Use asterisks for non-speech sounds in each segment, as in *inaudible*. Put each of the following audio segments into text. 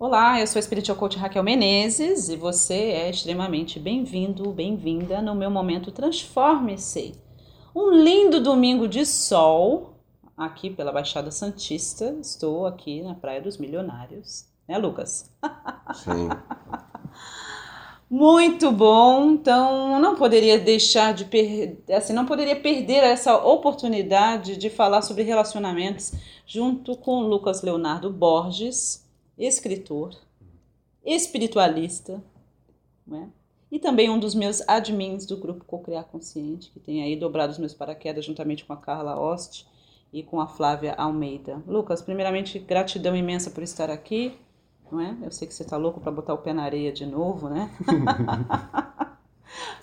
Olá, eu sou a Spiritual Coach Raquel Menezes e você é extremamente bem-vindo, bem-vinda no meu momento Transforme-se. Um lindo domingo de sol aqui pela Baixada Santista. Estou aqui na Praia dos Milionários, né, Lucas? Sim. *laughs* Muito bom. Então, não poderia deixar de perder, assim, não poderia perder essa oportunidade de falar sobre relacionamentos junto com Lucas Leonardo Borges, escritor, espiritualista, né? e também um dos meus admins do grupo Cocriar Consciente, que tem aí dobrado os meus paraquedas juntamente com a Carla Ost e com a Flávia Almeida. Lucas, primeiramente, gratidão imensa por estar aqui não é? Eu sei que você está louco para botar o pé na areia de novo, né? *laughs*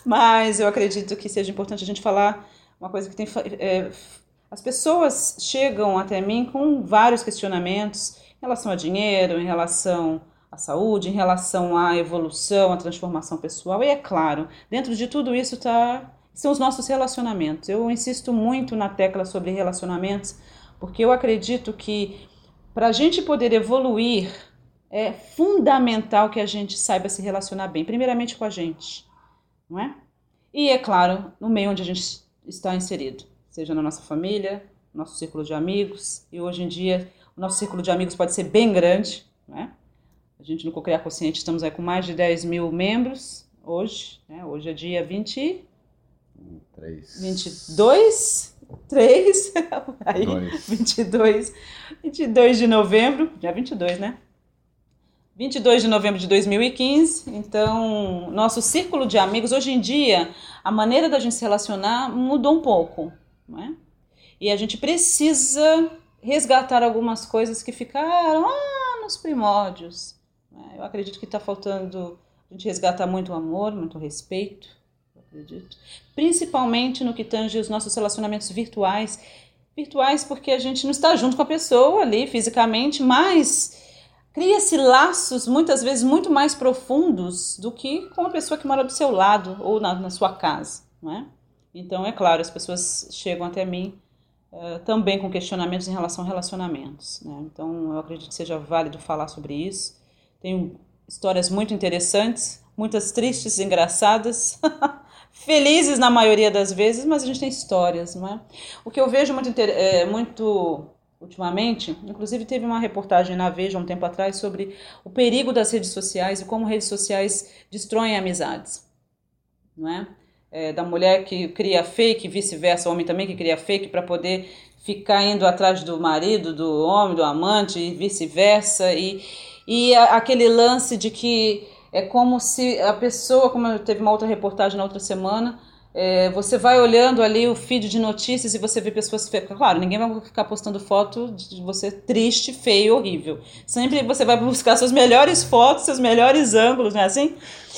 Mas eu acredito que seja importante a gente falar uma coisa que tem. É, as pessoas chegam até mim com vários questionamentos em relação a dinheiro, em relação à saúde, em relação à evolução, à transformação pessoal. E é claro, dentro de tudo isso tá, são os nossos relacionamentos. Eu insisto muito na tecla sobre relacionamentos, porque eu acredito que para a gente poder evoluir é fundamental que a gente saiba se relacionar bem, primeiramente com a gente, não é? E é claro, no meio onde a gente está inserido, seja na nossa família, nosso círculo de amigos, e hoje em dia o nosso círculo de amigos pode ser bem grande, né? A gente no Cocriar Consciente estamos aí com mais de 10 mil membros hoje, né? Hoje é dia 20... 3. 22? 3? aí, Dois. 22. 22 de novembro, dia 22, né? 22 de novembro de 2015. Então, nosso círculo de amigos, hoje em dia, a maneira da gente se relacionar mudou um pouco, não é? E a gente precisa resgatar algumas coisas que ficaram lá nos primórdios. né? Eu acredito que está faltando a gente resgatar muito amor, muito respeito, eu acredito. Principalmente no que tange os nossos relacionamentos virtuais. Virtuais porque a gente não está junto com a pessoa ali fisicamente, mas cria-se laços muitas vezes muito mais profundos do que com a pessoa que mora do seu lado ou na, na sua casa, não é? Então, é claro, as pessoas chegam até mim eh, também com questionamentos em relação a relacionamentos, né? Então, eu acredito que seja válido falar sobre isso. Tenho histórias muito interessantes, muitas tristes, engraçadas, *laughs* felizes na maioria das vezes, mas a gente tem histórias, não é? O que eu vejo muito, é, muito ultimamente, inclusive teve uma reportagem na Veja um tempo atrás sobre o perigo das redes sociais e como redes sociais destroem amizades, não é? É, da mulher que cria fake, vice-versa, homem também que cria fake para poder ficar indo atrás do marido, do homem, do amante e vice-versa e, e a- aquele lance de que é como se a pessoa, como teve uma outra reportagem na outra semana, é, você vai olhando ali o feed de notícias e você vê pessoas fe- Claro, ninguém vai ficar postando foto de você triste, feio, horrível. Sempre você vai buscar suas melhores fotos, seus melhores ângulos, não é assim?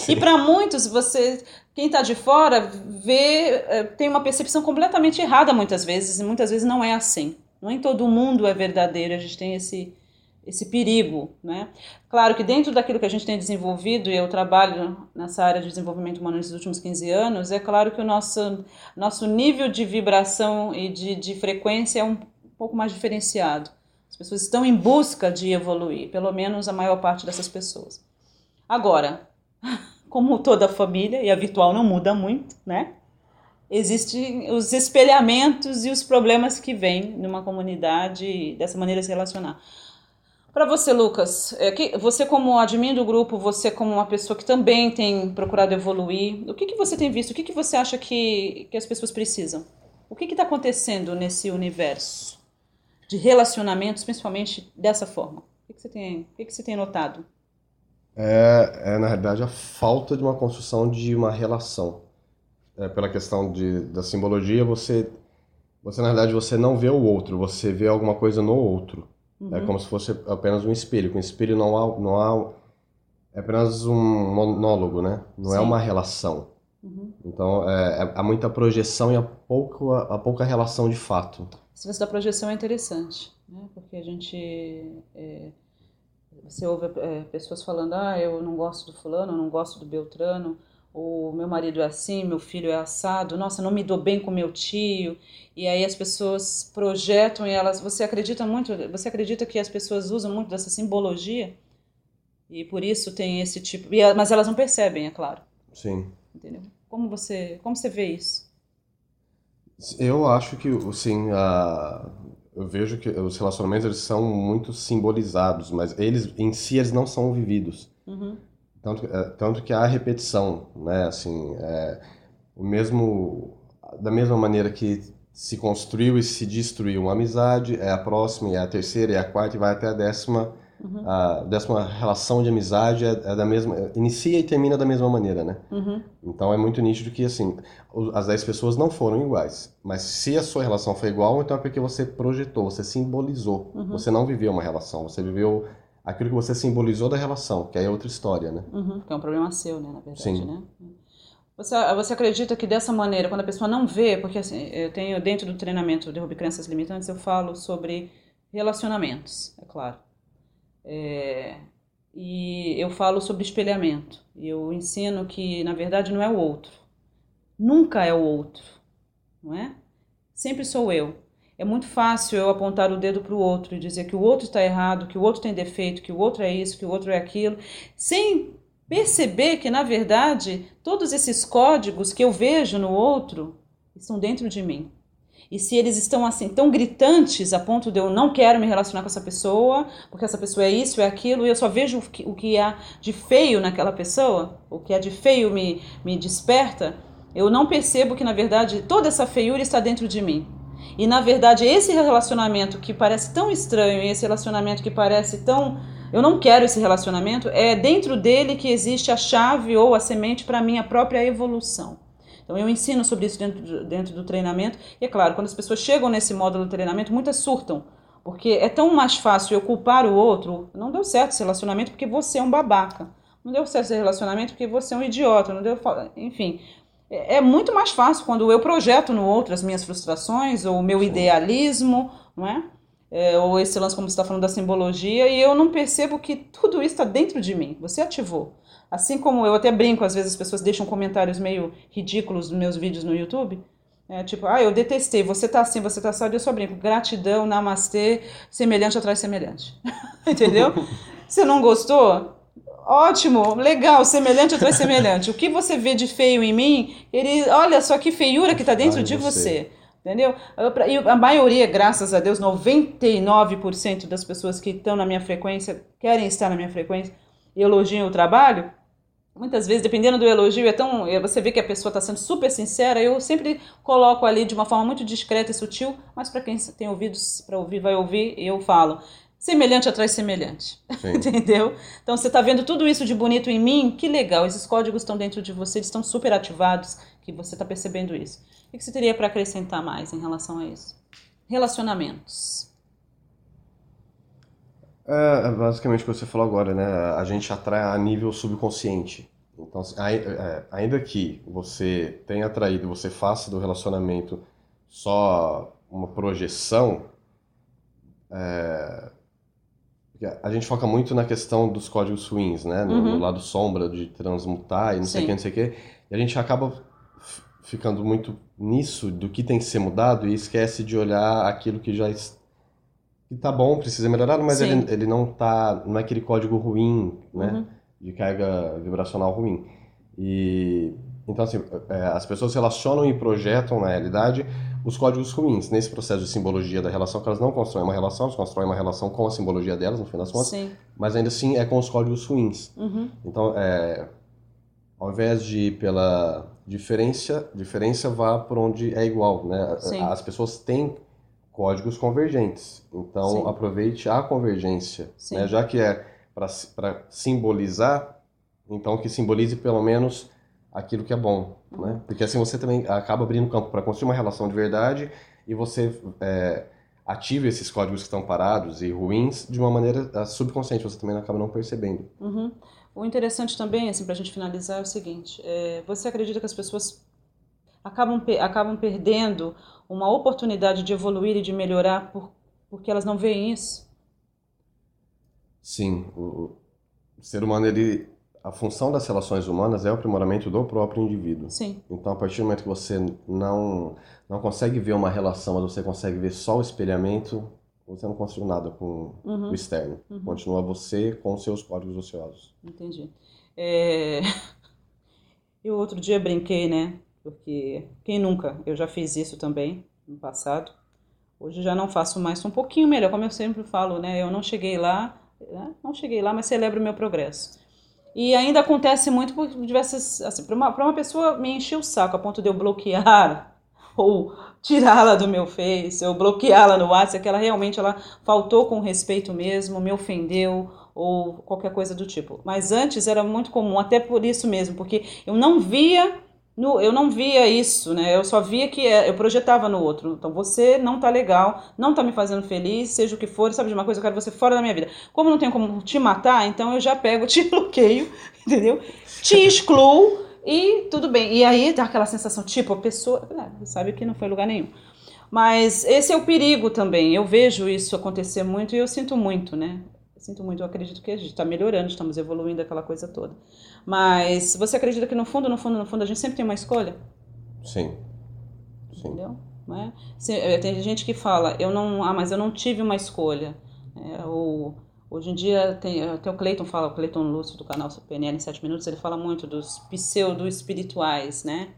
E para muitos, você, quem está de fora, vê, é, tem uma percepção completamente errada muitas vezes, e muitas vezes não é assim. Não em todo mundo é verdadeiro, a gente tem esse, esse perigo, né? Claro que dentro daquilo que a gente tem desenvolvido, e eu trabalho nessa área de desenvolvimento humano nesses últimos 15 anos, é claro que o nosso, nosso nível de vibração e de, de frequência é um pouco mais diferenciado. As pessoas estão em busca de evoluir, pelo menos a maior parte dessas pessoas. Agora, *laughs* como toda família, e a virtual não muda muito, né? Existem os espelhamentos e os problemas que vêm numa comunidade dessa maneira de se relacionar. Para você, Lucas, é que você como admin do grupo, você como uma pessoa que também tem procurado evoluir, o que, que você tem visto? O que, que você acha que, que as pessoas precisam? O que está acontecendo nesse universo de relacionamentos, principalmente dessa forma? O que, você, tem, o que, você tem notado? É, é, na realidade, a falta de uma construção de uma relação. É, pela questão de, da simbologia, você, você, na realidade, você não vê o outro, você vê alguma coisa no outro. É como se fosse apenas um espelho. Com espelho não há, não há... É apenas um monólogo, né? Não é Sim. uma relação. Uhum. Então, é, é- há muita projeção e há, pouco, há pouca relação de fato. Esse lance da projeção é interessante, né? Porque a gente. é, você ouve é, pessoas falando: ah, eu não gosto do fulano, eu não gosto do Beltrano, o meu marido é assim, meu filho é assado, nossa, não me dou bem com meu tio. E aí as pessoas projetam e elas. Você acredita muito? Você acredita que as pessoas usam muito dessa simbologia E por isso tem esse tipo. Mas elas não percebem, é claro. Sim. Entendeu? Como você, como você vê isso? Eu acho que, sim, a... eu vejo que os relacionamentos eles são muito simbolizados, mas eles em si eles não são vividos. Uhum. Tanto, é, tanto que há repetição, né? Assim, é, o mesmo, da mesma maneira que se construiu e se destruiu uma amizade, é a próxima, é a terceira, é a quarta e vai até a décima Uhum. a décima relação de amizade é, é da mesma inicia e termina da mesma maneira né Uhum. então é muito nítido que assim as 10 pessoas não foram iguais mas se a sua relação foi igual então é porque você projetou você simbolizou Uhum. você não viveu uma relação você viveu aquilo que você simbolizou da relação que aí é outra história né Uhum. Que é um problema seu, né, na verdade, Sim. né? Você, você acredita que dessa maneira, quando a pessoa não vê, porque assim, eu tenho dentro do treinamento Derrube Crenças Limitantes, eu falo sobre relacionamentos, é claro. É, e eu falo sobre espelhamento. Eu ensino que, na verdade, não é o outro. Nunca é o outro, não é? Sempre sou eu. É muito fácil eu apontar o dedo para o outro e dizer que o outro está errado, que o outro tem defeito, que o outro é isso, que o outro é aquilo, sem perceber que, na verdade, todos esses códigos que eu vejo no outro estão dentro de mim. E se eles estão assim tão gritantes a ponto de eu não quero me relacionar com essa pessoa, porque essa pessoa é isso, é aquilo, e eu só vejo o que, o que há de feio naquela pessoa, o que há de feio me, me desperta, eu não percebo que, na verdade, toda essa feiura está dentro de mim. E, na verdade, esse relacionamento que parece tão estranho, esse relacionamento que parece tão. Eu não quero esse relacionamento, é dentro dele que existe a chave ou a semente para a minha própria evolução. Então eu ensino sobre isso dentro do, dentro do treinamento. E é claro, quando as pessoas chegam nesse módulo de treinamento, muitas surtam. Porque é tão mais fácil eu culpar o outro. Não deu certo esse relacionamento porque você é um babaca. Não deu certo esse relacionamento porque você é um idiota. Não deu, enfim, é, é muito mais fácil quando eu projeto no outro as minhas frustrações ou o meu idealismo, não é? é ou esse lance, como você está falando, da simbologia, e eu não percebo que tudo isso está dentro de mim. Você ativou. Assim como eu até brinco, às vezes as pessoas deixam comentários meio ridículos nos meus vídeos no YouTube. É, tipo, ah, eu detestei, você tá assim, você tá assado, eu só brinco. Gratidão, namastê, semelhante atrás semelhante. *laughs* Entendeu? *laughs* você não gostou? Ótimo, legal, semelhante atrás semelhante. O que você vê de feio em mim, ele, olha só que feiura que tá dentro Ai, de você. você. Entendeu? E a maioria, graças a Deus, 99% das pessoas que estão na minha frequência, querem estar na minha frequência e elogiam o trabalho, muitas vezes, dependendo do elogio, é tão, você vê que a pessoa está sendo super sincera, eu sempre coloco ali de uma forma muito discreta e sutil, mas para quem tem ouvidos para ouvir, vai ouvir, eu falo. Semelhante atrás semelhante. *laughs* Entendeu? Então você está vendo tudo isso de bonito em mim? Que legal, esses códigos estão dentro de você, eles estão super ativados, que você está percebendo isso. O que você teria para acrescentar mais em relação a isso? Relacionamentos. É, basicamente o que você falou agora, né? A gente atrai a nível subconsciente. Então, ainda que você tenha atraído, você faça do relacionamento só uma projeção, é, a gente foca muito na questão dos códigos ruins, né? No, Uhum. no lado sombra de transmutar e não sei o Sim. que, não sei o que. E a gente acaba ficando muito nisso do que tem que ser mudado e esquece de olhar aquilo que já es- que tá bom, precisa melhorar, mas Sim. ele, ele não tá, não é aquele código ruim, né? Uhum. De carga vibracional ruim. E então assim, é, as pessoas relacionam e projetam na realidade os códigos ruins nesse processo de simbologia da relação, que elas não constroem uma relação, elas constroem uma relação com a simbologia delas, no fim das contas, Sim. mas ainda assim é com os códigos ruins. Uhum. Então, é, ao invés de ir pela diferença, diferença vá por onde é igual, né? Sim. As pessoas têm códigos convergentes, então Sim. aproveite a convergência, né? Já que é para simbolizar, então que simbolize pelo menos aquilo que é bom, né? Porque assim você também acaba abrindo campo para construir uma relação de verdade e você é, ativa esses códigos que estão parados e ruins de uma maneira ah, subconsciente, você também acaba não percebendo. Uhum. O interessante também, assim, para a gente finalizar, é o seguinte: é, você acredita que as pessoas acabam, acabam perdendo uma oportunidade de evoluir e de melhorar por, porque elas não veem isso? Sim, o, o ser humano, ele, a função das relações humanas é o aprimoramento do próprio indivíduo. Sim. Então, a partir do momento que você não, não consegue ver uma relação, mas você consegue ver só o espelhamento, você não construiu nada com Uhum. o externo. Uhum. Continua você com seus códigos ociosos. Entendi. É... *laughs* Eu outro dia brinquei, né? Porque quem nunca? Eu já fiz isso também no passado. Hoje já não faço mais, um pouquinho melhor, como eu sempre falo, né? Eu não cheguei lá, né? não cheguei lá, mas celebro o meu progresso. E ainda acontece muito por diversas, assim, para uma, uma pessoa me encher o saco a ponto de eu bloquear *laughs* ou tirá-la do meu Face, ou bloqueá-la no WhatsApp, que ela realmente ela faltou com respeito mesmo, me ofendeu ou qualquer coisa do tipo. Mas antes era muito comum, até por isso mesmo, porque eu não via no, eu não via isso, né? Eu só via que é, eu projetava no outro. Então você não tá legal, não tá me fazendo feliz, seja o que for, sabe de uma coisa, eu quero você fora da minha vida. Como não tenho como te matar, então eu já pego, *laughs* te bloqueio, entendeu? Te *laughs* excluo e tudo bem. E aí dá aquela sensação, tipo, a pessoa é, sabe que não foi lugar nenhum. Mas esse é o perigo também. Eu vejo isso acontecer muito e eu sinto muito, né? Eu sinto muito, eu acredito que a gente está melhorando, estamos evoluindo aquela coisa toda. Mas você acredita que no fundo, no fundo, no fundo, a gente sempre tem uma escolha? Sim. Sim. Entendeu? Não é? Se- é, Tem gente que fala, eu não, ah, mas eu não tive uma escolha. É, ou, hoje em dia tem até o Cleiton fala, o Cleiton Lúcio do canal PNL em 7 minutos, ele fala muito dos pseudo-espirituais, né?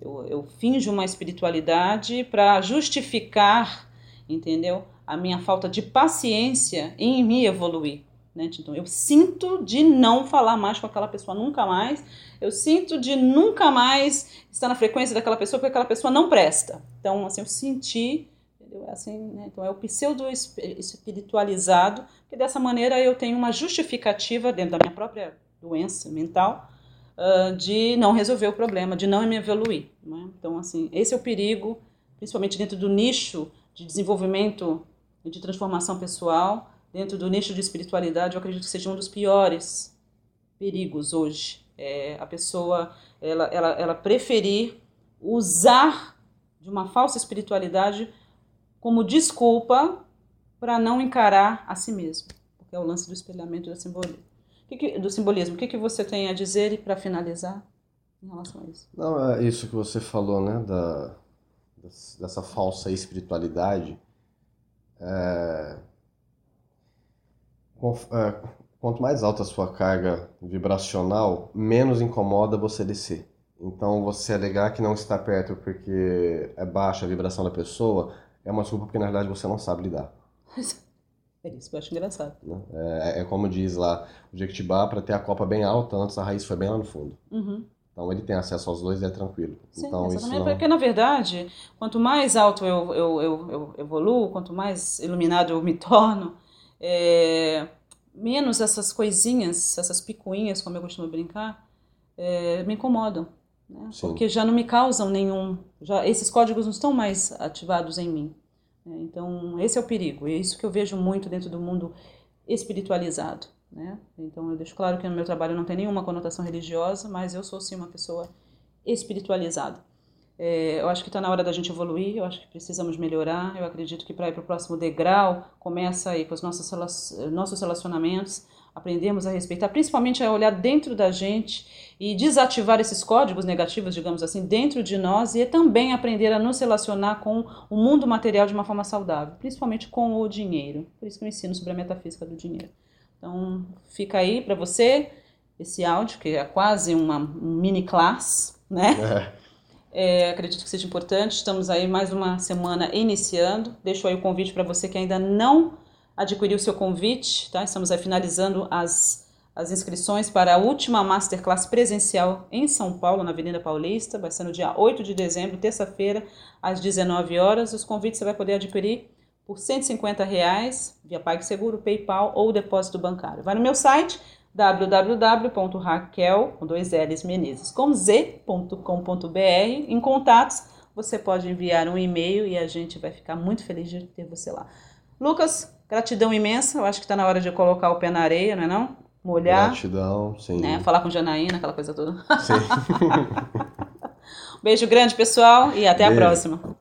Eu, eu finjo uma espiritualidade para justificar, entendeu? A minha falta de paciência em me evoluir. Né? Então, eu sinto de não falar mais com aquela pessoa nunca mais. Eu sinto de nunca mais estar na frequência daquela pessoa porque aquela pessoa não presta. Então, assim, eu senti, entendeu? É Assim, né? Então, é o pseudo espi- espiritualizado, que dessa maneira eu tenho uma justificativa dentro da minha própria doença mental ah, de não resolver o problema, de não me evoluir. Né? Então, assim, esse é o perigo, principalmente dentro do nicho de desenvolvimento e de transformação pessoal, dentro do nicho de espiritualidade, eu acredito que seja um dos piores perigos hoje. É a pessoa ela, ela, ela preferir usar de uma falsa espiritualidade como desculpa para não encarar a si mesmo, porque é o lance do espelhamento do simbolismo. Que que- do simbolismo. O que, que você tem a dizer para finalizar em relação a isso? Não, é isso que você falou, né? Da, des- dessa falsa espiritualidade. É, é, quanto mais alta a sua carga vibracional, menos incomoda você descer. Então, você alegar que não está perto porque é baixa a vibração da pessoa é uma desculpa porque, na verdade, você não sabe lidar. *laughs* É isso que eu acho engraçado. né? É, é como diz lá o Jequitibá, para ter a copa bem alta, antes a raiz foi bem lá no fundo. Uhum. Então, ele tem acesso aos dois e é tranquilo. Sim, então, isso não... Porque, na verdade, quanto mais alto eu, eu, eu, eu evoluo, quanto mais iluminado eu me *laughs* torno, é, menos essas coisinhas, essas picuinhas, como eu costumo brincar, é, me incomodam. Né? Porque já não me causam nenhum. Já, esses códigos não estão mais ativados em mim. né? Então, esse é o perigo. E é isso que eu vejo muito dentro do mundo espiritualizado. Né? Então, eu deixo claro que no meu trabalho não tem nenhuma conotação religiosa, mas eu sou sim uma pessoa espiritualizada. É, eu acho que está na hora da gente evoluir, eu acho que precisamos melhorar. Eu acredito que para ir para o próximo degrau, começa aí com os nossos, nossos relacionamentos, aprendermos a respeitar, principalmente a olhar dentro da gente e desativar esses códigos negativos, digamos assim, dentro de nós e também aprender a nos relacionar com o mundo material de uma forma saudável, principalmente com o dinheiro. Por isso que eu ensino sobre a metafísica do dinheiro. Então, fica aí para você esse áudio, que é quase uma um mini class, né? *laughs* É. É, acredito que seja importante. Estamos aí mais uma semana iniciando. Deixo aí o convite para você que ainda não adquiriu o seu convite, tá? Estamos aí finalizando as, as inscrições para a última Masterclass presencial em São Paulo, na Avenida Paulista. Vai ser no dia 8 de dezembro, terça-feira, às 19 horas. Os convites você vai poder adquirir por 150 reais, via PagSeguro, PayPal ou depósito bancário. Vai no meu site www.raquel, com dois L's, Menezes, com z.com.br. Em contatos, você pode enviar um e-mail e a gente vai ficar muito feliz de ter você lá. Lucas, gratidão imensa. Eu acho que está na hora de colocar o pé na areia, não é não? Molhar, Gratidão, sim. né? Falar com Janaína, aquela coisa toda. Sim. *laughs* Beijo grande, pessoal, e até a Beijo. próxima.